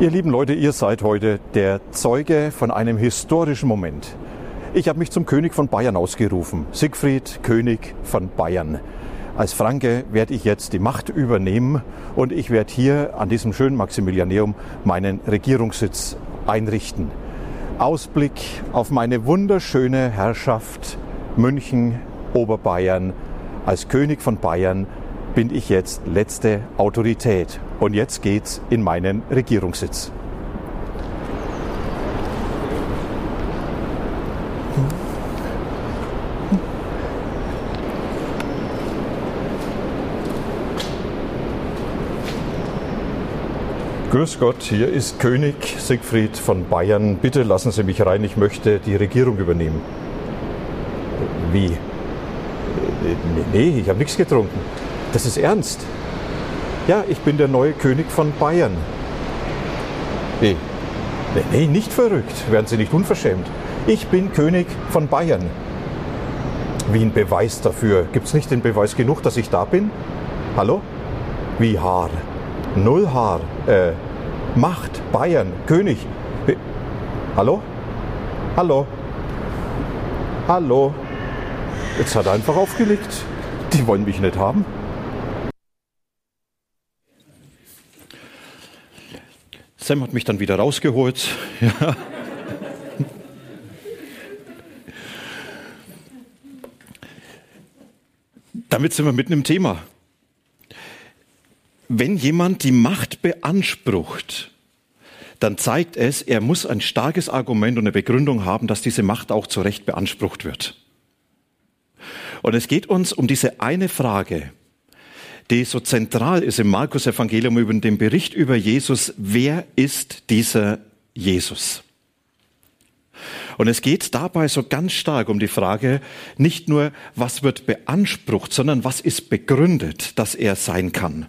Ihr lieben Leute, ihr seid heute der Zeuge von einem historischen Moment. Ich habe mich zum König von Bayern ausgerufen, Siegfried, König von Bayern. Als Franke werde ich jetzt die Macht übernehmen und ich werde hier an diesem schönen Maximilianeum meinen Regierungssitz einrichten. Ausblick auf meine wunderschöne Herrschaft München, Oberbayern. Als König von Bayern bin ich jetzt letzte Autorität. Und jetzt geht's in meinen Regierungssitz. Grüß Gott, hier ist König Siegfried von Bayern. Bitte lassen Sie mich rein, ich möchte die Regierung übernehmen. Wie? Nee, nee ich habe nichts getrunken. Das ist ernst. Ja, ich bin der neue König von Bayern. Nee, nee, nee nicht verrückt. Werden Sie nicht unverschämt. Ich bin König von Bayern. Wie ein Beweis dafür. Gibt es nicht den Beweis genug, dass ich da bin? Hallo? Wie Haar? Null Haar. Äh, Macht, Bayern, König. Be Hallo? Hallo? Hallo? Jetzt hat er einfach aufgelegt. Die wollen mich nicht haben. Sam hat mich dann wieder rausgeholt. Ja. Damit sind wir mitten im Thema. Wenn jemand die Macht beansprucht, dann zeigt es, er muss ein starkes Argument und eine Begründung haben, dass diese Macht auch zu Recht beansprucht wird. Und es geht uns um diese eine Frage die so zentral ist im Markus-Evangelium über den Bericht über Jesus. Wer ist dieser Jesus? Und es geht dabei so ganz stark um die Frage, nicht nur, was wird beansprucht, sondern was ist begründet, dass er sein kann.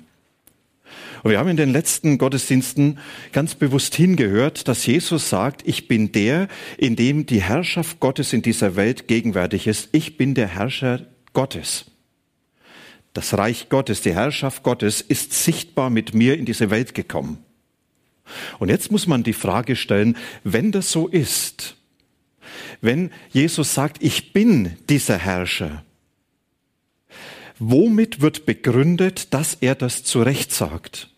Und wir haben in den letzten Gottesdiensten ganz bewusst hingehört, dass Jesus sagt, ich bin der, in dem die Herrschaft Gottes in dieser Welt gegenwärtig ist. Ich bin der Herrscher Gottes. Das Reich Gottes, die Herrschaft Gottes ist sichtbar mit mir in diese Welt gekommen. Und jetzt muss man die Frage stellen, wenn das so ist, wenn Jesus sagt, ich bin dieser Herrscher, womit wird begründet, dass er das zu Recht sagt?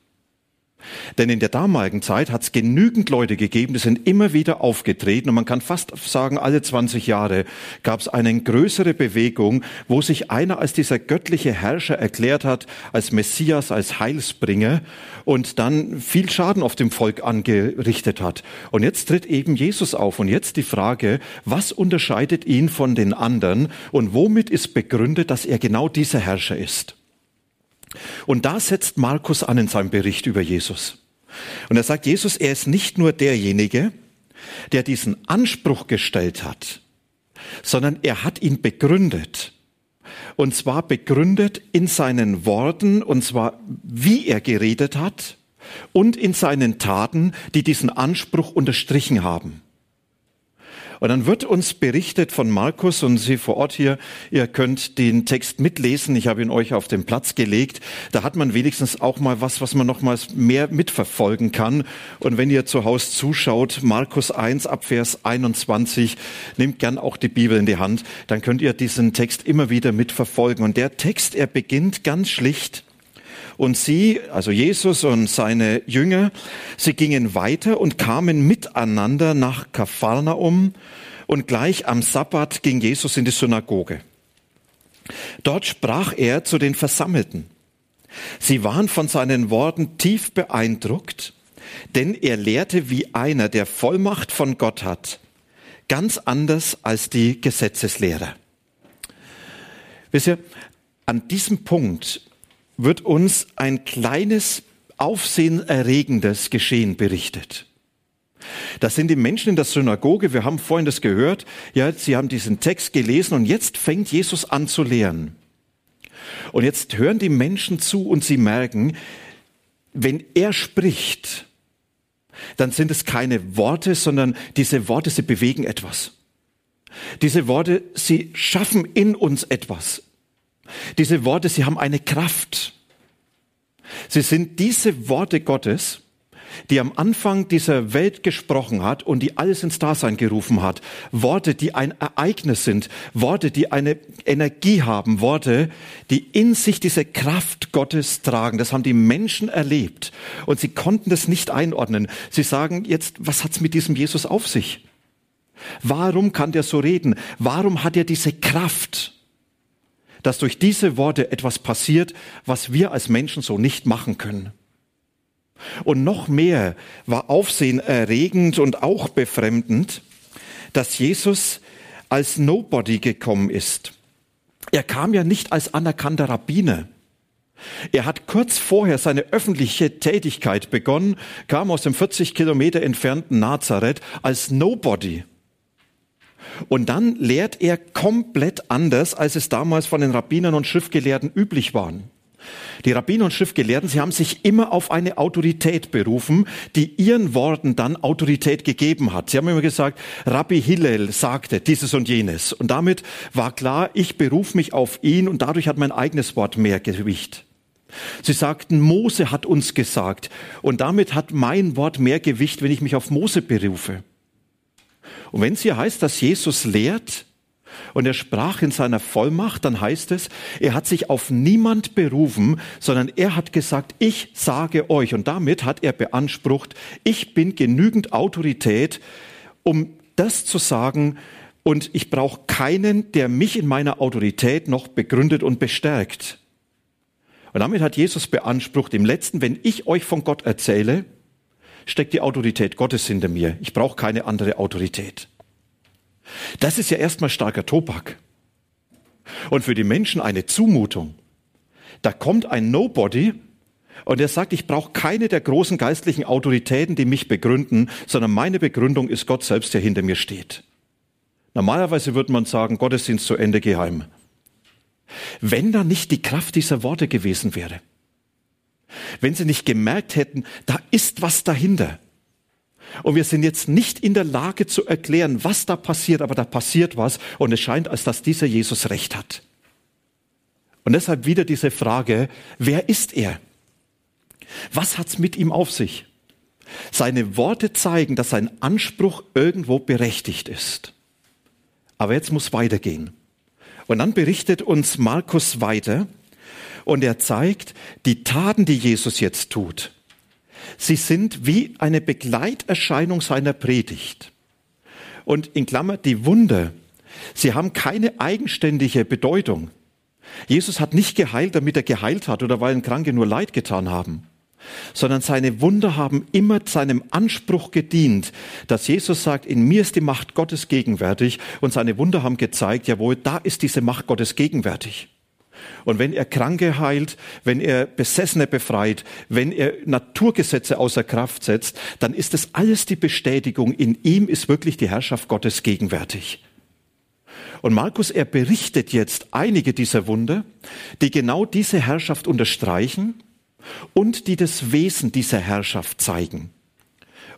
Denn in der damaligen Zeit hat es genügend Leute gegeben, die sind immer wieder aufgetreten und man kann fast sagen, alle 20 Jahre gab es eine größere Bewegung, wo sich einer als dieser göttliche Herrscher erklärt hat, als Messias, als Heilsbringer und dann viel Schaden auf dem Volk angerichtet hat. Und jetzt tritt eben Jesus auf und jetzt die Frage, was unterscheidet ihn von den anderen und womit ist begründet, dass er genau dieser Herrscher ist? Und da setzt Markus an in seinem Bericht über Jesus. Und er sagt, Jesus, er ist nicht nur derjenige, der diesen Anspruch gestellt hat, sondern er hat ihn begründet. Und zwar begründet in seinen Worten, und zwar wie er geredet hat, und in seinen Taten, die diesen Anspruch unterstrichen haben. Und dann wird uns berichtet von Markus und Sie vor Ort hier, ihr könnt den Text mitlesen. Ich habe ihn euch auf den Platz gelegt. Da hat man wenigstens auch mal was, was man nochmals mehr mitverfolgen kann. Und wenn ihr zu Hause zuschaut, Markus 1 ab Vers 21, nehmt gern auch die Bibel in die Hand. Dann könnt ihr diesen Text immer wieder mitverfolgen. Und der Text, er beginnt ganz schlicht. Und sie, also Jesus und seine Jünger, sie gingen weiter und kamen miteinander nach Kapharnaum und gleich am Sabbat ging Jesus in die Synagoge. Dort sprach er zu den Versammelten. Sie waren von seinen Worten tief beeindruckt, denn er lehrte wie einer, der Vollmacht von Gott hat, ganz anders als die Gesetzeslehrer. Wisst ihr, an diesem Punkt wird uns ein kleines, aufsehenerregendes Geschehen berichtet. Das sind die Menschen in der Synagoge, wir haben vorhin das gehört, ja, sie haben diesen Text gelesen und jetzt fängt Jesus an zu lehren. Und jetzt hören die Menschen zu und sie merken, wenn er spricht, dann sind es keine Worte, sondern diese Worte, sie bewegen etwas. Diese Worte, sie schaffen in uns etwas. Diese Worte, sie haben eine Kraft. Sie sind diese Worte Gottes, die am Anfang dieser Welt gesprochen hat und die alles ins Dasein gerufen hat. Worte, die ein Ereignis sind. Worte, die eine Energie haben. Worte, die in sich diese Kraft Gottes tragen. Das haben die Menschen erlebt. Und sie konnten das nicht einordnen. Sie sagen jetzt, was hat's mit diesem Jesus auf sich? Warum kann der so reden? Warum hat er diese Kraft? Dass durch diese Worte etwas passiert, was wir als Menschen so nicht machen können. Und noch mehr war aufsehenerregend und auch befremdend, dass Jesus als Nobody gekommen ist. Er kam ja nicht als anerkannter Rabbiner. Er hat kurz vorher seine öffentliche Tätigkeit begonnen, kam aus dem 40 Kilometer entfernten Nazareth als Nobody. Und dann lehrt er komplett anders, als es damals von den Rabbinern und Schriftgelehrten üblich war. Die Rabbiner und Schriftgelehrten, sie haben sich immer auf eine Autorität berufen, die ihren Worten dann Autorität gegeben hat. Sie haben immer gesagt, Rabbi Hillel sagte dieses und jenes. Und damit war klar, ich berufe mich auf ihn und dadurch hat mein eigenes Wort mehr Gewicht. Sie sagten, Mose hat uns gesagt und damit hat mein Wort mehr Gewicht, wenn ich mich auf Mose berufe. Und wenn es hier heißt, dass Jesus lehrt, und er sprach in seiner Vollmacht, dann heißt es, er hat sich auf niemand berufen, sondern er hat gesagt, ich sage euch. Und damit hat er beansprucht, ich bin genügend Autorität, um das zu sagen, und ich brauche keinen, der mich in meiner Autorität noch begründet und bestärkt. Und damit hat Jesus beansprucht, im letzten, wenn ich euch von Gott erzähle, steckt die Autorität Gottes hinter mir. Ich brauche keine andere Autorität. Das ist ja erstmal starker Tobak. Und für die Menschen eine Zumutung. Da kommt ein Nobody und er sagt, ich brauche keine der großen geistlichen Autoritäten, die mich begründen, sondern meine Begründung ist Gott selbst, der hinter mir steht. Normalerweise würde man sagen, Gottesdienst zu Ende geheim. Wenn da nicht die Kraft dieser Worte gewesen wäre, wenn sie nicht gemerkt hätten, da ist was dahinter, und wir sind jetzt nicht in der Lage zu erklären, was da passiert, aber da passiert was und es scheint, als dass dieser Jesus recht hat. Und deshalb wieder diese Frage, wer ist er? Was hat's mit ihm auf sich? Seine Worte zeigen, dass sein Anspruch irgendwo berechtigt ist. Aber jetzt muss weitergehen. Und dann berichtet uns Markus weiter und er zeigt die Taten, die Jesus jetzt tut. Sie sind wie eine Begleiterscheinung seiner Predigt. Und in Klammer die Wunder, sie haben keine eigenständige Bedeutung. Jesus hat nicht geheilt, damit er geheilt hat oder weil ein Kranke nur Leid getan haben, sondern seine Wunder haben immer seinem Anspruch gedient, dass Jesus sagt, in mir ist die Macht Gottes gegenwärtig und seine Wunder haben gezeigt, jawohl, da ist diese Macht Gottes gegenwärtig. Und wenn er Kranke heilt, wenn er Besessene befreit, wenn er Naturgesetze außer Kraft setzt, dann ist das alles die Bestätigung, in ihm ist wirklich die Herrschaft Gottes gegenwärtig. Und Markus, er berichtet jetzt einige dieser Wunder, die genau diese Herrschaft unterstreichen und die das Wesen dieser Herrschaft zeigen.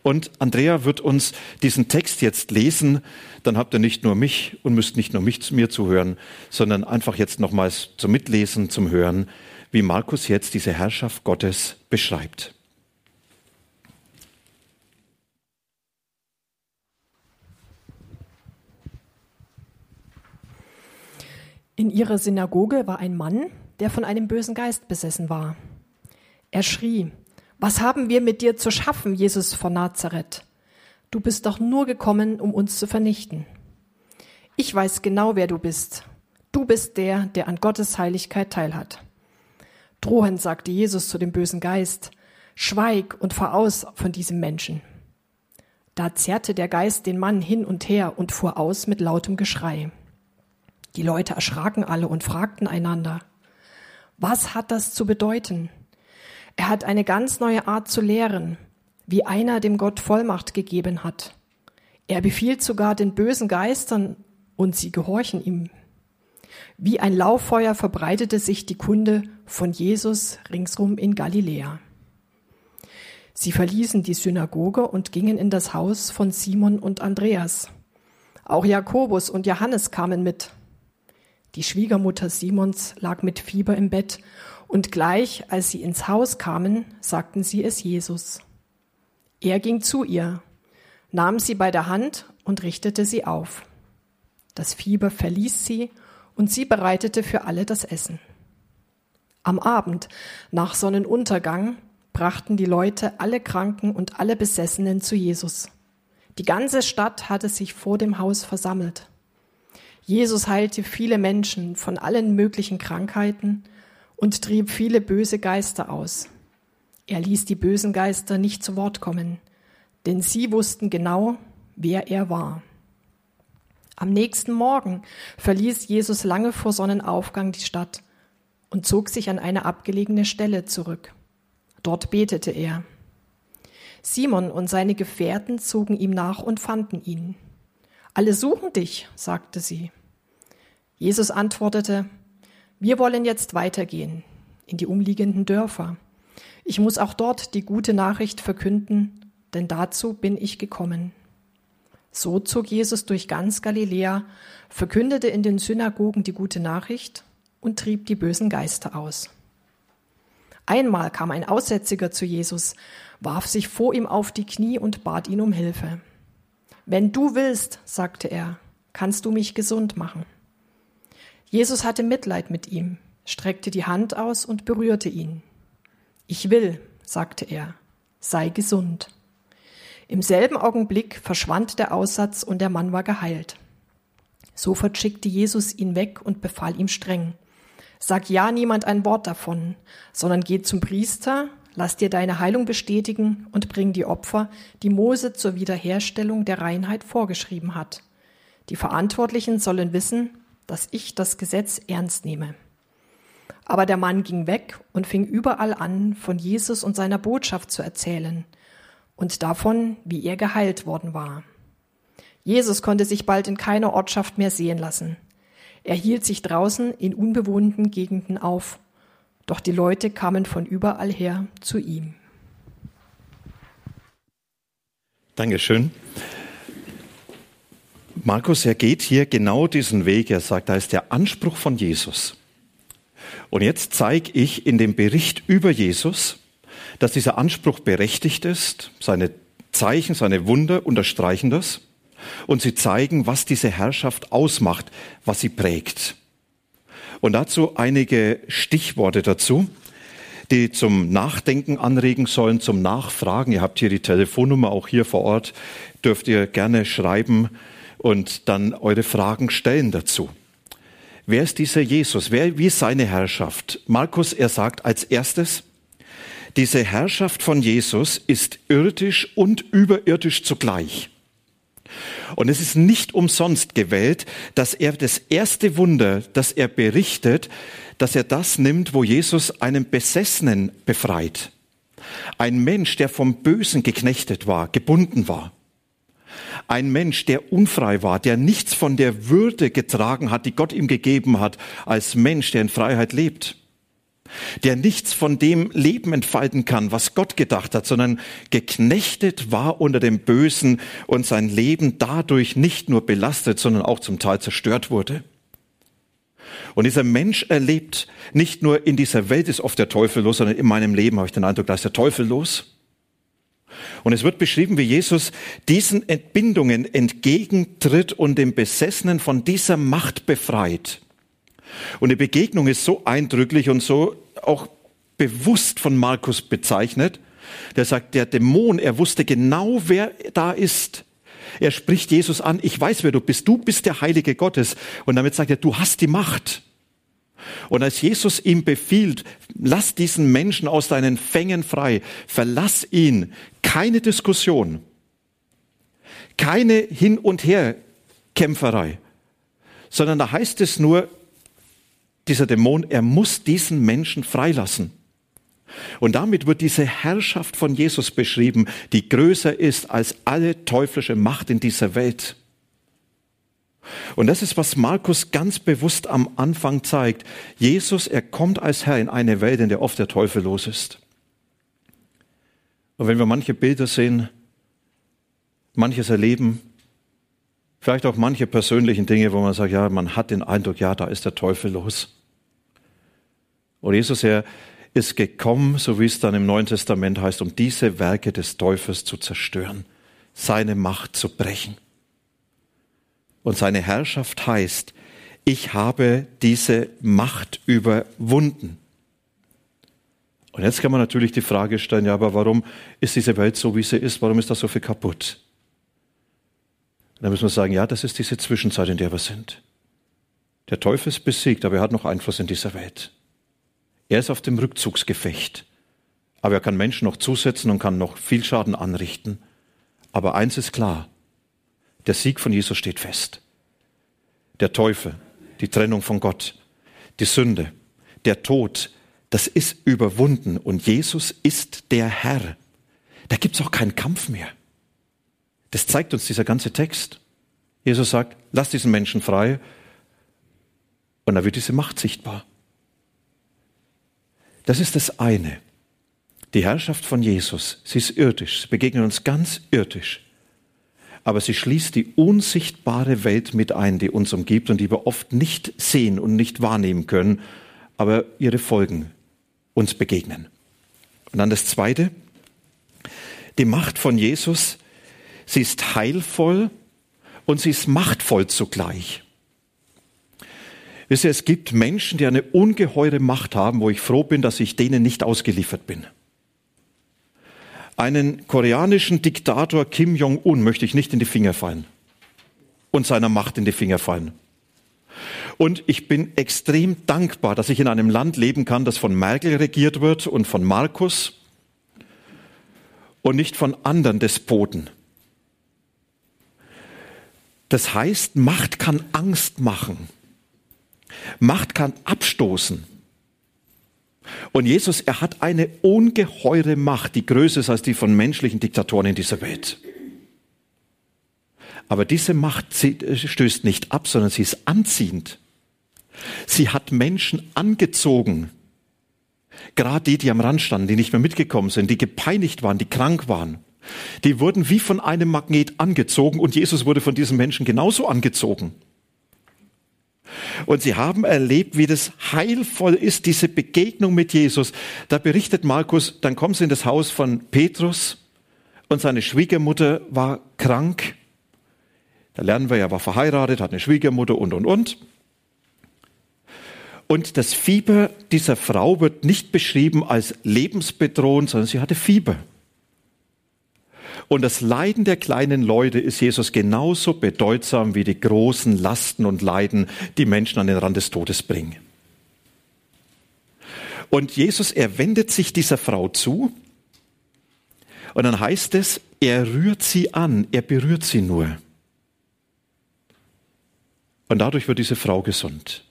Und Andrea wird uns diesen Text jetzt lesen. Dann habt ihr nicht nur mich und müsst nicht nur mich mir zuhören, sondern einfach jetzt nochmals zum Mitlesen, zum Hören, wie Markus jetzt diese Herrschaft Gottes beschreibt. In ihrer Synagoge war ein Mann, der von einem bösen Geist besessen war. Er schrie, was haben wir mit dir zu schaffen, Jesus von Nazareth? Du bist doch nur gekommen, um uns zu vernichten. Ich weiß genau, wer du bist. Du bist der, der an Gottes Heiligkeit teilhat. Drohend sagte Jesus zu dem bösen Geist, Schweig und fahr aus von diesem Menschen. Da zerrte der Geist den Mann hin und her und fuhr aus mit lautem Geschrei. Die Leute erschraken alle und fragten einander, was hat das zu bedeuten? Er hat eine ganz neue Art zu lehren. Wie einer dem Gott Vollmacht gegeben hat. Er befiehlt sogar den bösen Geistern und sie gehorchen ihm. Wie ein Lauffeuer verbreitete sich die Kunde von Jesus ringsrum in Galiläa. Sie verließen die Synagoge und gingen in das Haus von Simon und Andreas. Auch Jakobus und Johannes kamen mit. Die Schwiegermutter Simons lag mit Fieber im Bett, und gleich als sie ins Haus kamen, sagten sie es Jesus. Er ging zu ihr, nahm sie bei der Hand und richtete sie auf. Das Fieber verließ sie, und sie bereitete für alle das Essen. Am Abend, nach Sonnenuntergang, brachten die Leute alle Kranken und alle Besessenen zu Jesus. Die ganze Stadt hatte sich vor dem Haus versammelt. Jesus heilte viele Menschen von allen möglichen Krankheiten und trieb viele böse Geister aus. Er ließ die bösen Geister nicht zu Wort kommen, denn sie wussten genau, wer er war. Am nächsten Morgen verließ Jesus lange vor Sonnenaufgang die Stadt und zog sich an eine abgelegene Stelle zurück. Dort betete er. Simon und seine Gefährten zogen ihm nach und fanden ihn. Alle suchen dich, sagte sie. Jesus antwortete, wir wollen jetzt weitergehen in die umliegenden Dörfer. Ich muss auch dort die gute Nachricht verkünden, denn dazu bin ich gekommen. So zog Jesus durch ganz Galiläa, verkündete in den Synagogen die gute Nachricht und trieb die bösen Geister aus. Einmal kam ein Aussätziger zu Jesus, warf sich vor ihm auf die Knie und bat ihn um Hilfe. Wenn du willst, sagte er, kannst du mich gesund machen. Jesus hatte Mitleid mit ihm, streckte die Hand aus und berührte ihn. Ich will, sagte er, sei gesund. Im selben Augenblick verschwand der Aussatz und der Mann war geheilt. Sofort schickte Jesus ihn weg und befahl ihm streng, Sag ja niemand ein Wort davon, sondern geh zum Priester, lass dir deine Heilung bestätigen und bring die Opfer, die Mose zur Wiederherstellung der Reinheit vorgeschrieben hat. Die Verantwortlichen sollen wissen, dass ich das Gesetz ernst nehme. Aber der Mann ging weg und fing überall an, von Jesus und seiner Botschaft zu erzählen und davon, wie er geheilt worden war. Jesus konnte sich bald in keiner Ortschaft mehr sehen lassen. Er hielt sich draußen in unbewohnten Gegenden auf, doch die Leute kamen von überall her zu ihm. Dankeschön. Markus, er geht hier genau diesen Weg. Er sagt, da ist der Anspruch von Jesus. Und jetzt zeige ich in dem Bericht über Jesus, dass dieser Anspruch berechtigt ist. Seine Zeichen, seine Wunder unterstreichen das und sie zeigen, was diese Herrschaft ausmacht, was sie prägt. Und dazu einige Stichworte dazu, die zum Nachdenken anregen sollen, zum Nachfragen. Ihr habt hier die Telefonnummer auch hier vor Ort, dürft ihr gerne schreiben und dann eure Fragen stellen dazu. Wer ist dieser Jesus? Wer, wie ist seine Herrschaft? Markus, er sagt als erstes, diese Herrschaft von Jesus ist irdisch und überirdisch zugleich. Und es ist nicht umsonst gewählt, dass er das erste Wunder, das er berichtet, dass er das nimmt, wo Jesus einen Besessenen befreit. Ein Mensch, der vom Bösen geknechtet war, gebunden war. Ein Mensch, der unfrei war, der nichts von der Würde getragen hat, die Gott ihm gegeben hat, als Mensch, der in Freiheit lebt der nichts von dem Leben entfalten kann, was Gott gedacht hat, sondern geknechtet war unter dem Bösen und sein Leben dadurch nicht nur belastet, sondern auch zum Teil zerstört wurde. Und dieser Mensch erlebt, nicht nur in dieser Welt ist oft der Teufel los, sondern in meinem Leben habe ich den Eindruck, da ist der Teufel los. Und es wird beschrieben, wie Jesus diesen Entbindungen entgegentritt und den Besessenen von dieser Macht befreit. Und die Begegnung ist so eindrücklich und so auch bewusst von Markus bezeichnet. Der sagt, der Dämon, er wusste genau, wer da ist. Er spricht Jesus an, ich weiß, wer du bist. Du bist der Heilige Gottes. Und damit sagt er, du hast die Macht. Und als Jesus ihm befiehlt, lass diesen Menschen aus deinen Fängen frei, verlass ihn, keine Diskussion, keine Hin- und Herkämpferei, sondern da heißt es nur, dieser Dämon, er muss diesen Menschen freilassen. Und damit wird diese Herrschaft von Jesus beschrieben, die größer ist als alle teuflische Macht in dieser Welt. Und das ist, was Markus ganz bewusst am Anfang zeigt. Jesus, er kommt als Herr in eine Welt, in der oft der Teufel los ist. Und wenn wir manche Bilder sehen, manches erleben, vielleicht auch manche persönlichen Dinge, wo man sagt, ja, man hat den Eindruck, ja, da ist der Teufel los. Und Jesus, er ist gekommen, so wie es dann im Neuen Testament heißt, um diese Werke des Teufels zu zerstören, seine Macht zu brechen. Und seine Herrschaft heißt, ich habe diese Macht überwunden. Und jetzt kann man natürlich die Frage stellen, ja, aber warum ist diese Welt so, wie sie ist? Warum ist da so viel kaputt? Dann müssen wir sagen, ja, das ist diese Zwischenzeit, in der wir sind. Der Teufel ist besiegt, aber er hat noch Einfluss in dieser Welt. Er ist auf dem Rückzugsgefecht. Aber er kann Menschen noch zusetzen und kann noch viel Schaden anrichten. Aber eins ist klar. Der Sieg von Jesus steht fest. Der Teufel, die Trennung von Gott, die Sünde, der Tod, das ist überwunden und Jesus ist der Herr. Da gibt's auch keinen Kampf mehr. Das zeigt uns dieser ganze Text. Jesus sagt, lass diesen Menschen frei und da wird diese Macht sichtbar. Das ist das eine. Die Herrschaft von Jesus, sie ist irdisch, sie begegnet uns ganz irdisch. Aber sie schließt die unsichtbare Welt mit ein, die uns umgibt und die wir oft nicht sehen und nicht wahrnehmen können, aber ihre Folgen uns begegnen. Und dann das Zweite, die Macht von Jesus, sie ist heilvoll und sie ist machtvoll zugleich. Wisst ihr, es gibt Menschen, die eine ungeheure Macht haben, wo ich froh bin, dass ich denen nicht ausgeliefert bin. Einen koreanischen Diktator Kim Jong-un möchte ich nicht in die Finger fallen und seiner Macht in die Finger fallen. Und ich bin extrem dankbar, dass ich in einem Land leben kann, das von Merkel regiert wird und von Markus und nicht von anderen Despoten. Das heißt, Macht kann Angst machen. Macht kann abstoßen. Und Jesus, er hat eine ungeheure Macht, die größer ist als die von menschlichen Diktatoren in dieser Welt. Aber diese Macht stößt nicht ab, sondern sie ist anziehend. Sie hat Menschen angezogen. Gerade die, die am Rand standen, die nicht mehr mitgekommen sind, die gepeinigt waren, die krank waren. Die wurden wie von einem Magnet angezogen und Jesus wurde von diesen Menschen genauso angezogen. Und sie haben erlebt, wie das heilvoll ist, diese Begegnung mit Jesus. Da berichtet Markus, dann kommen sie in das Haus von Petrus und seine Schwiegermutter war krank. Da lernen wir, er war verheiratet, hat eine Schwiegermutter und, und, und. Und das Fieber dieser Frau wird nicht beschrieben als lebensbedrohend, sondern sie hatte Fieber. Und das Leiden der kleinen Leute ist Jesus genauso bedeutsam wie die großen Lasten und Leiden, die Menschen an den Rand des Todes bringen. Und Jesus, er wendet sich dieser Frau zu und dann heißt es, er rührt sie an, er berührt sie nur. Und dadurch wird diese Frau gesund.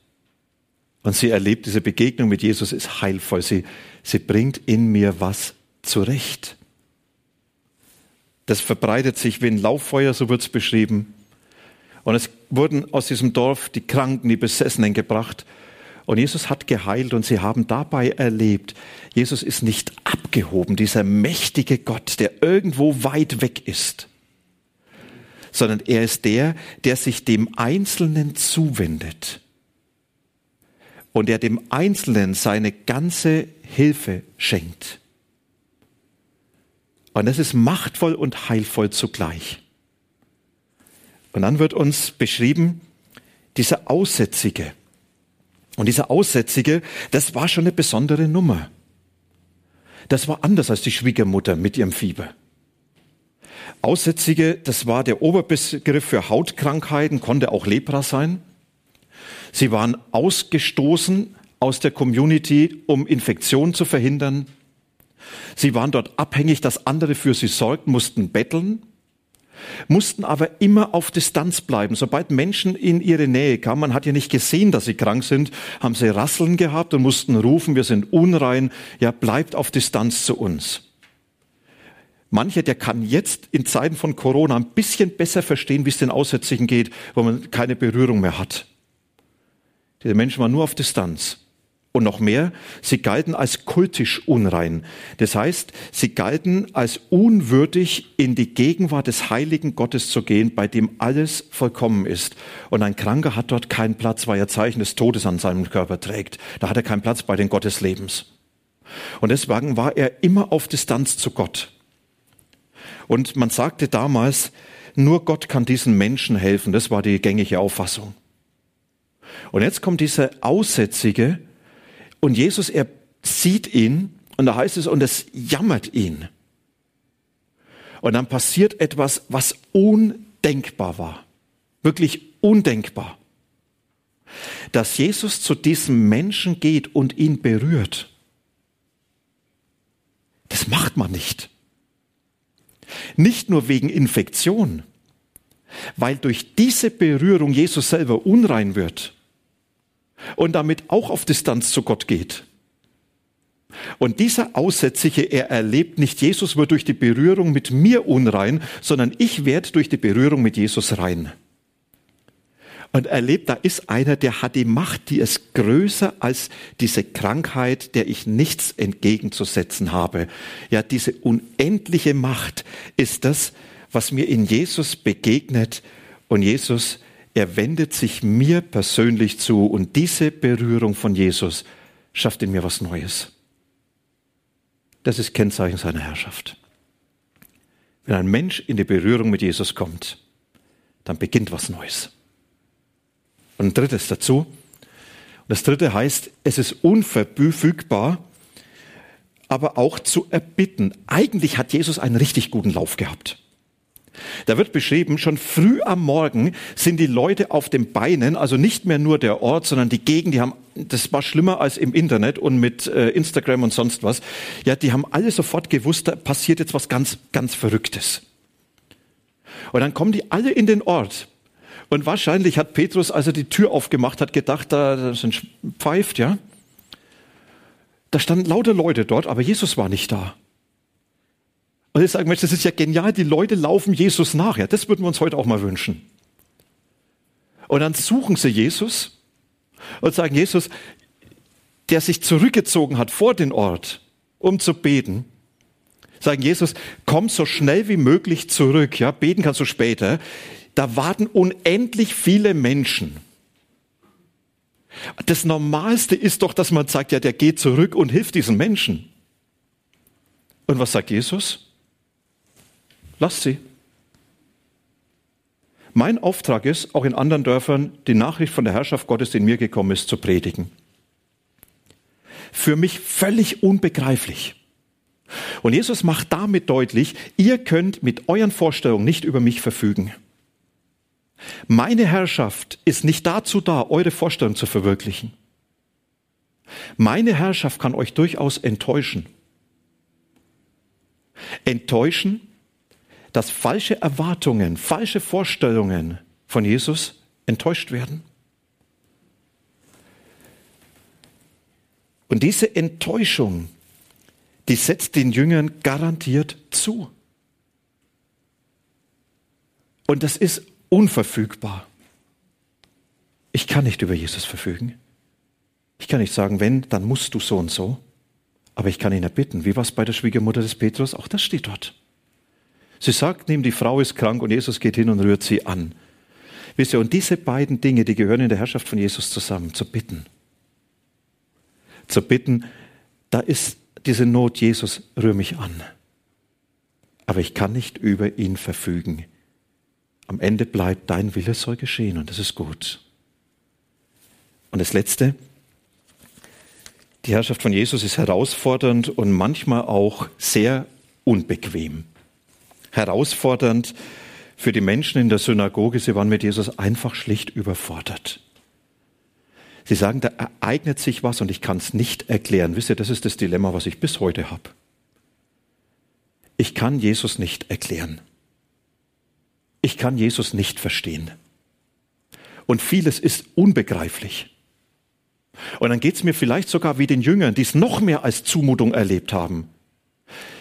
Und sie erlebt diese Begegnung mit Jesus ist heilvoll. Sie, sie bringt in mir was zurecht. Das verbreitet sich wie ein Lauffeuer, so wird es beschrieben. Und es wurden aus diesem Dorf die Kranken, die Besessenen gebracht. Und Jesus hat geheilt und sie haben dabei erlebt, Jesus ist nicht abgehoben, dieser mächtige Gott, der irgendwo weit weg ist, sondern er ist der, der sich dem Einzelnen zuwendet und der dem Einzelnen seine ganze Hilfe schenkt. Und das ist machtvoll und heilvoll zugleich. Und dann wird uns beschrieben, dieser Aussätzige. Und dieser Aussätzige, das war schon eine besondere Nummer. Das war anders als die Schwiegermutter mit ihrem Fieber. Aussätzige, das war der Oberbegriff für Hautkrankheiten, konnte auch Lepra sein. Sie waren ausgestoßen aus der Community, um Infektionen zu verhindern. Sie waren dort abhängig, dass andere für sie sorgten, mussten betteln. mussten aber immer auf Distanz bleiben. Sobald Menschen in ihre Nähe kamen, man hat ja nicht gesehen, dass sie krank sind, haben sie Rasseln gehabt und mussten rufen, wir sind unrein, ja, bleibt auf Distanz zu uns. Mancher, der kann jetzt in Zeiten von Corona ein bisschen besser verstehen, wie es den Aussätzigen geht, wo man keine Berührung mehr hat. Diese Menschen waren nur auf Distanz. Und noch mehr, sie galten als kultisch unrein. Das heißt, sie galten als unwürdig, in die Gegenwart des heiligen Gottes zu gehen, bei dem alles vollkommen ist. Und ein Kranker hat dort keinen Platz, weil er Zeichen des Todes an seinem Körper trägt. Da hat er keinen Platz bei den Gotteslebens. Und deswegen war er immer auf Distanz zu Gott. Und man sagte damals, nur Gott kann diesen Menschen helfen. Das war die gängige Auffassung. Und jetzt kommt dieser Aussätzige, und Jesus, er sieht ihn und da heißt es, und es jammert ihn. Und dann passiert etwas, was undenkbar war. Wirklich undenkbar. Dass Jesus zu diesem Menschen geht und ihn berührt. Das macht man nicht. Nicht nur wegen Infektion, weil durch diese Berührung Jesus selber unrein wird und damit auch auf Distanz zu Gott geht. Und dieser Aussätzige, er erlebt nicht, Jesus wird durch die Berührung mit mir unrein, sondern ich werde durch die Berührung mit Jesus rein. Und erlebt, da ist einer, der hat die Macht, die ist größer als diese Krankheit, der ich nichts entgegenzusetzen habe. Ja, diese unendliche Macht ist das, was mir in Jesus begegnet. Und Jesus er wendet sich mir persönlich zu und diese Berührung von Jesus schafft in mir was Neues. Das ist Kennzeichen seiner Herrschaft. Wenn ein Mensch in die Berührung mit Jesus kommt, dann beginnt was Neues. Und ein drittes dazu. Und das dritte heißt, es ist unverfügbar, aber auch zu erbitten. Eigentlich hat Jesus einen richtig guten Lauf gehabt. Da wird beschrieben, schon früh am Morgen sind die Leute auf den Beinen, also nicht mehr nur der Ort, sondern die Gegend, die haben, das war schlimmer als im Internet und mit äh, Instagram und sonst was. Ja, die haben alle sofort gewusst, da passiert jetzt was ganz, ganz Verrücktes. Und dann kommen die alle in den Ort. Und wahrscheinlich hat Petrus, als er die Tür aufgemacht hat, gedacht, da, sind pfeift, ja. Da standen lauter Leute dort, aber Jesus war nicht da. Und ich sage, Mensch, das ist ja genial, die Leute laufen Jesus nach. Ja, das würden wir uns heute auch mal wünschen. Und dann suchen sie Jesus und sagen, Jesus, der sich zurückgezogen hat vor den Ort, um zu beten, sagen, Jesus, komm so schnell wie möglich zurück. Ja, beten kannst du später. Da warten unendlich viele Menschen. Das Normalste ist doch, dass man sagt, ja, der geht zurück und hilft diesen Menschen. Und was sagt Jesus? Lasst sie. Mein Auftrag ist, auch in anderen Dörfern die Nachricht von der Herrschaft Gottes, die in mir gekommen ist, zu predigen. Für mich völlig unbegreiflich. Und Jesus macht damit deutlich, ihr könnt mit euren Vorstellungen nicht über mich verfügen. Meine Herrschaft ist nicht dazu da, eure Vorstellungen zu verwirklichen. Meine Herrschaft kann euch durchaus enttäuschen. Enttäuschen, dass falsche Erwartungen, falsche Vorstellungen von Jesus enttäuscht werden. Und diese Enttäuschung, die setzt den Jüngern garantiert zu. Und das ist unverfügbar. Ich kann nicht über Jesus verfügen. Ich kann nicht sagen, wenn, dann musst du so und so. Aber ich kann ihn erbitten. Wie war es bei der Schwiegermutter des Petrus? Auch das steht dort. Sie sagt ihm, die Frau ist krank und Jesus geht hin und rührt sie an. Wisst ihr, und diese beiden Dinge, die gehören in der Herrschaft von Jesus zusammen, zu bitten. Zu bitten, da ist diese Not, Jesus, rühr mich an. Aber ich kann nicht über ihn verfügen. Am Ende bleibt, dein Wille soll geschehen und das ist gut. Und das Letzte, die Herrschaft von Jesus ist herausfordernd und manchmal auch sehr unbequem herausfordernd für die Menschen in der Synagoge. Sie waren mit Jesus einfach schlicht überfordert. Sie sagen, da ereignet sich was und ich kann es nicht erklären. Wisst ihr, das ist das Dilemma, was ich bis heute habe. Ich kann Jesus nicht erklären. ich kann Jesus nicht verstehen. Und vieles ist unbegreiflich. Und dann geht es mir vielleicht sogar wie den Jüngern, die es noch mehr als Zumutung erlebt haben.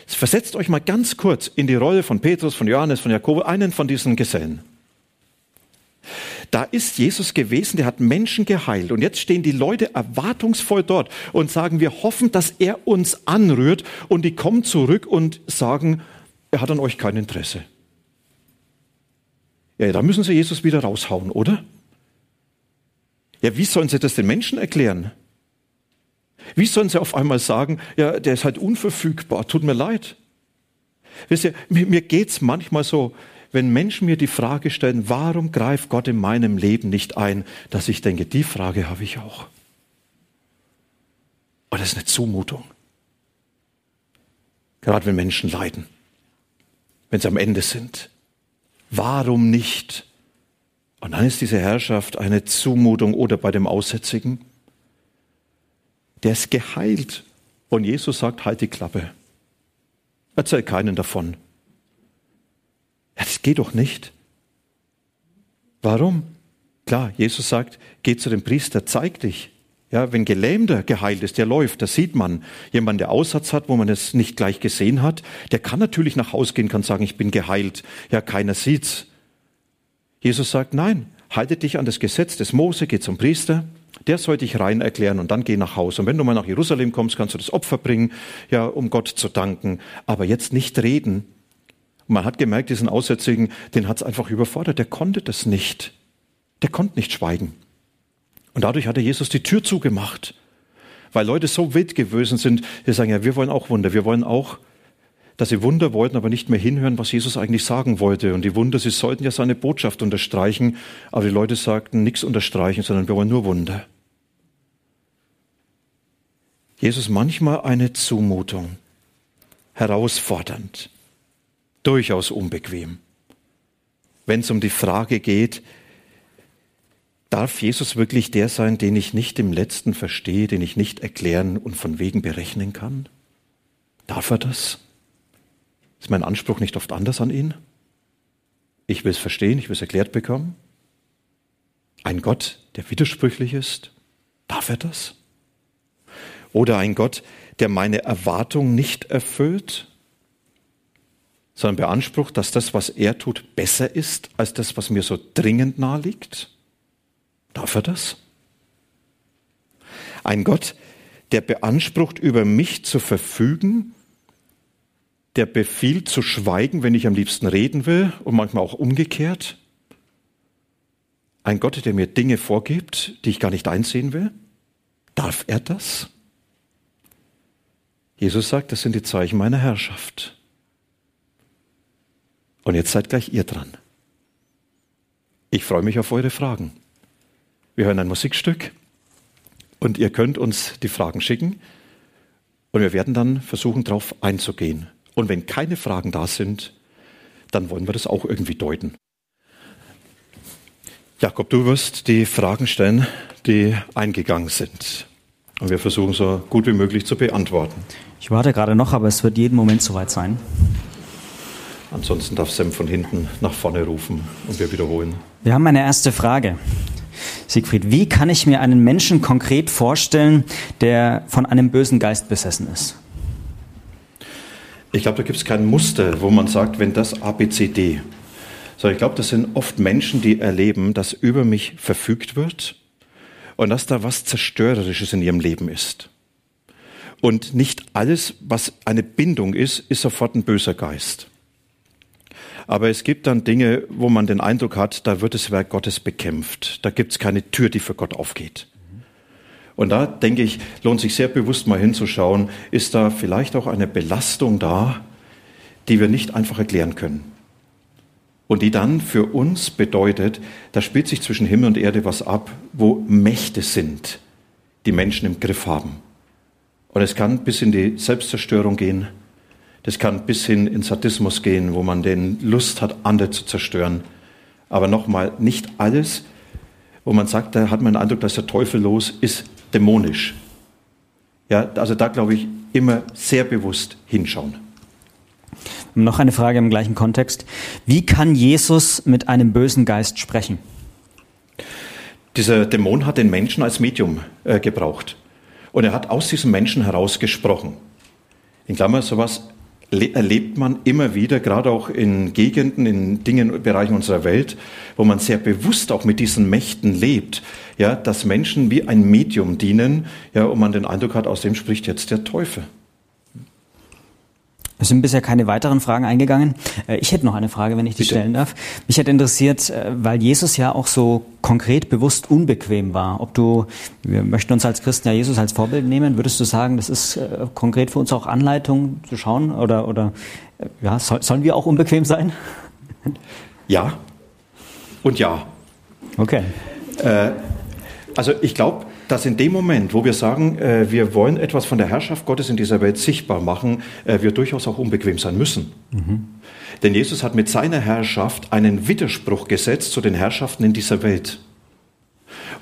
Versetzt euch mal ganz kurz in die Rolle von Petrus, von Johannes, von Jakobus, einen von diesen Gesellen. Da ist Jesus gewesen, der hat Menschen geheilt. Und jetzt stehen die Leute erwartungsvoll dort und sagen, wir hoffen, dass er uns anrührt. Und die kommen zurück und sagen, er hat an euch kein Interesse. Ja, da müssen sie Jesus wieder raushauen, oder? Ja, wie sollen sie das den Menschen erklären? Wie sollen sie auf einmal sagen, ja, der ist halt unverfügbar, tut mir leid. Wisst ihr, mir, mir geht's manchmal so, wenn Menschen mir die Frage stellen, warum greift Gott in meinem Leben nicht ein, dass ich denke, die Frage habe ich auch. Und das ist eine Zumutung. Gerade wenn Menschen leiden, wenn sie am Ende sind. Warum nicht? Und dann ist diese Herrschaft eine Zumutung oder bei dem Aussätzigen der ist geheilt. Und Jesus sagt, halt die Klappe. Erzähl keinen davon. Ja, das geht doch nicht. Warum? Klar, Jesus sagt, geh zu dem Priester, zeig dich. Ja, wenn Gelähmter geheilt ist, der läuft, das sieht man. Jemand, der Aussatz hat, wo man es nicht gleich gesehen hat, der kann natürlich nach Hause gehen, kann sagen, ich bin geheilt. Ja, keiner sieht's. Jesus sagt, nein, halte dich an das Gesetz des Mose, geh zum Priester, der soll dich rein erklären und dann geh nach Hause. Und wenn du mal nach Jerusalem kommst, kannst du das Opfer bringen, ja, um Gott zu danken. Aber jetzt nicht reden. Man hat gemerkt, diesen Aussätzigen, den hat es einfach überfordert. Der konnte das nicht. Der konnte nicht schweigen. Und dadurch hat er Jesus die Tür zugemacht. Weil Leute so wild gewesen sind, die sagen, ja, wir wollen auch Wunder. Wir wollen auch, dass sie Wunder wollten, aber nicht mehr hinhören, was Jesus eigentlich sagen wollte. Und die Wunder, sie sollten ja seine Botschaft unterstreichen, aber die Leute sagten, nichts unterstreichen, sondern wir wollen nur Wunder. Jesus manchmal eine Zumutung, herausfordernd, durchaus unbequem. Wenn es um die Frage geht, darf Jesus wirklich der sein, den ich nicht im letzten verstehe, den ich nicht erklären und von wegen berechnen kann? Darf er das? Ist mein Anspruch nicht oft anders an ihn? Ich will es verstehen, ich will es erklärt bekommen. Ein Gott, der widersprüchlich ist, darf er das? Oder ein Gott, der meine Erwartung nicht erfüllt, sondern beansprucht, dass das, was er tut, besser ist als das, was mir so dringend nahe liegt? Darf er das? Ein Gott, der beansprucht, über mich zu verfügen, der befiehlt zu schweigen, wenn ich am liebsten reden will und manchmal auch umgekehrt. Ein Gott, der mir Dinge vorgibt, die ich gar nicht einsehen will. Darf er das? Jesus sagt, das sind die Zeichen meiner Herrschaft. Und jetzt seid gleich ihr dran. Ich freue mich auf eure Fragen. Wir hören ein Musikstück und ihr könnt uns die Fragen schicken und wir werden dann versuchen, darauf einzugehen. Und wenn keine Fragen da sind, dann wollen wir das auch irgendwie deuten. Jakob, du wirst die Fragen stellen, die eingegangen sind. Und wir versuchen so gut wie möglich zu beantworten. Ich warte gerade noch, aber es wird jeden Moment soweit sein. Ansonsten darf Sam von hinten nach vorne rufen und wir wiederholen. Wir haben eine erste Frage. Siegfried, wie kann ich mir einen Menschen konkret vorstellen, der von einem bösen Geist besessen ist? Ich glaube, da gibt es kein Muster, wo man sagt, wenn das ABCD. Sondern ich glaube, das sind oft Menschen, die erleben, dass über mich verfügt wird und dass da was Zerstörerisches in ihrem Leben ist. Und nicht alles, was eine Bindung ist, ist sofort ein böser Geist. Aber es gibt dann Dinge, wo man den Eindruck hat, da wird das Werk Gottes bekämpft. Da gibt es keine Tür, die für Gott aufgeht. Und da denke ich, lohnt sich sehr bewusst mal hinzuschauen, ist da vielleicht auch eine Belastung da, die wir nicht einfach erklären können und die dann für uns bedeutet, da spielt sich zwischen Himmel und Erde was ab, wo Mächte sind, die Menschen im Griff haben. Und es kann bis in die Selbstzerstörung gehen, das kann bis hin in Sadismus gehen, wo man den Lust hat, andere zu zerstören. Aber nochmal, nicht alles, wo man sagt, da hat man den Eindruck, dass der Teufel los ist, dämonisch. Ja, also da glaube ich immer sehr bewusst hinschauen. Noch eine Frage im gleichen Kontext. Wie kann Jesus mit einem bösen Geist sprechen? Dieser Dämon hat den Menschen als Medium äh, gebraucht. Und er hat aus diesem Menschen heraus gesprochen. In Klammer, sowas erlebt man immer wieder, gerade auch in Gegenden, in Dingen, Bereichen unserer Welt, wo man sehr bewusst auch mit diesen Mächten lebt, ja, dass Menschen wie ein Medium dienen, ja, und man den Eindruck hat, aus dem spricht jetzt der Teufel. Es sind bisher keine weiteren Fragen eingegangen. Äh, ich hätte noch eine Frage, wenn ich die Bitte. stellen darf. Mich hätte interessiert, äh, weil Jesus ja auch so konkret bewusst unbequem war. Ob du, wir möchten uns als Christen ja Jesus als Vorbild nehmen, würdest du sagen, das ist äh, konkret für uns auch Anleitung zu schauen? Oder, oder ja, sollen wir auch unbequem sein? Ja und ja. Okay. also ich glaube, dass in dem Moment, wo wir sagen, äh, wir wollen etwas von der Herrschaft Gottes in dieser Welt sichtbar machen, äh, wir durchaus auch unbequem sein müssen. Mhm. Denn Jesus hat mit seiner Herrschaft einen Widerspruch gesetzt zu den Herrschaften in dieser Welt.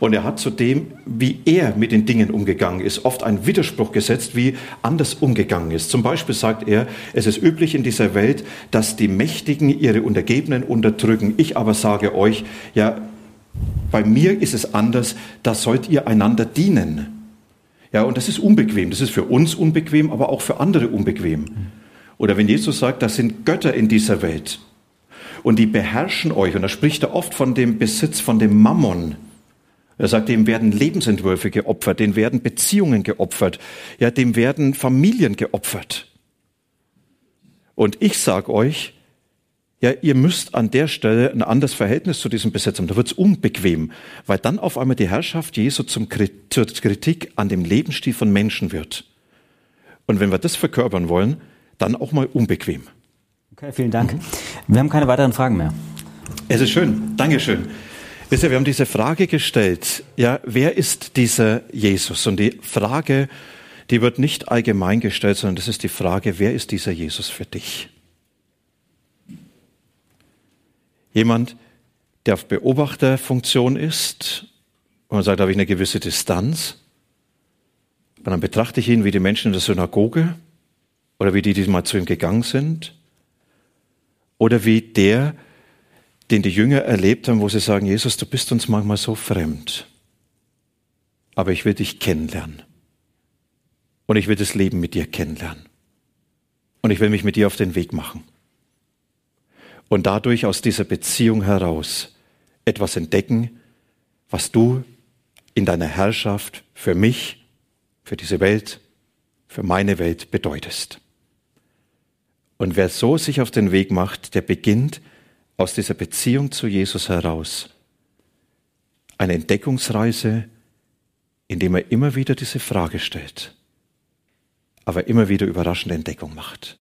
Und er hat zu dem, wie er mit den Dingen umgegangen ist, oft einen Widerspruch gesetzt, wie anders umgegangen ist. Zum Beispiel sagt er, es ist üblich in dieser Welt, dass die Mächtigen ihre Untergebenen unterdrücken. Ich aber sage euch, ja, bei mir ist es anders, da sollt ihr einander dienen. Ja, und das ist unbequem. Das ist für uns unbequem, aber auch für andere unbequem. Oder wenn Jesus sagt, das sind Götter in dieser Welt und die beherrschen euch, und da spricht er oft von dem Besitz, von dem Mammon. Er sagt, dem werden Lebensentwürfe geopfert, dem werden Beziehungen geopfert, ja, dem werden Familien geopfert. Und ich sage euch, ja, ihr müsst an der Stelle ein anderes Verhältnis zu diesem Besitz haben. Da wird es unbequem, weil dann auf einmal die Herrschaft Jesu zum, zur Kritik an dem Lebensstil von Menschen wird. Und wenn wir das verkörpern wollen, dann auch mal unbequem. Okay, vielen Dank. Wir haben keine weiteren Fragen mehr. Es ist schön. Dankeschön. Wisst ihr, wir haben diese Frage gestellt, ja, wer ist dieser Jesus? Und die Frage, die wird nicht allgemein gestellt, sondern das ist die Frage, wer ist dieser Jesus für dich? Jemand, der auf Beobachterfunktion ist und man sagt, da habe ich eine gewisse Distanz. Und dann betrachte ich ihn wie die Menschen in der Synagoge oder wie die, die mal zu ihm gegangen sind. Oder wie der, den die Jünger erlebt haben, wo sie sagen, Jesus, du bist uns manchmal so fremd. Aber ich will dich kennenlernen. Und ich will das Leben mit dir kennenlernen. Und ich will mich mit dir auf den Weg machen und dadurch aus dieser Beziehung heraus etwas entdecken, was du in deiner Herrschaft für mich, für diese Welt, für meine Welt bedeutest. Und wer so sich auf den Weg macht, der beginnt aus dieser Beziehung zu Jesus heraus eine Entdeckungsreise, indem er immer wieder diese Frage stellt, aber immer wieder überraschende Entdeckung macht.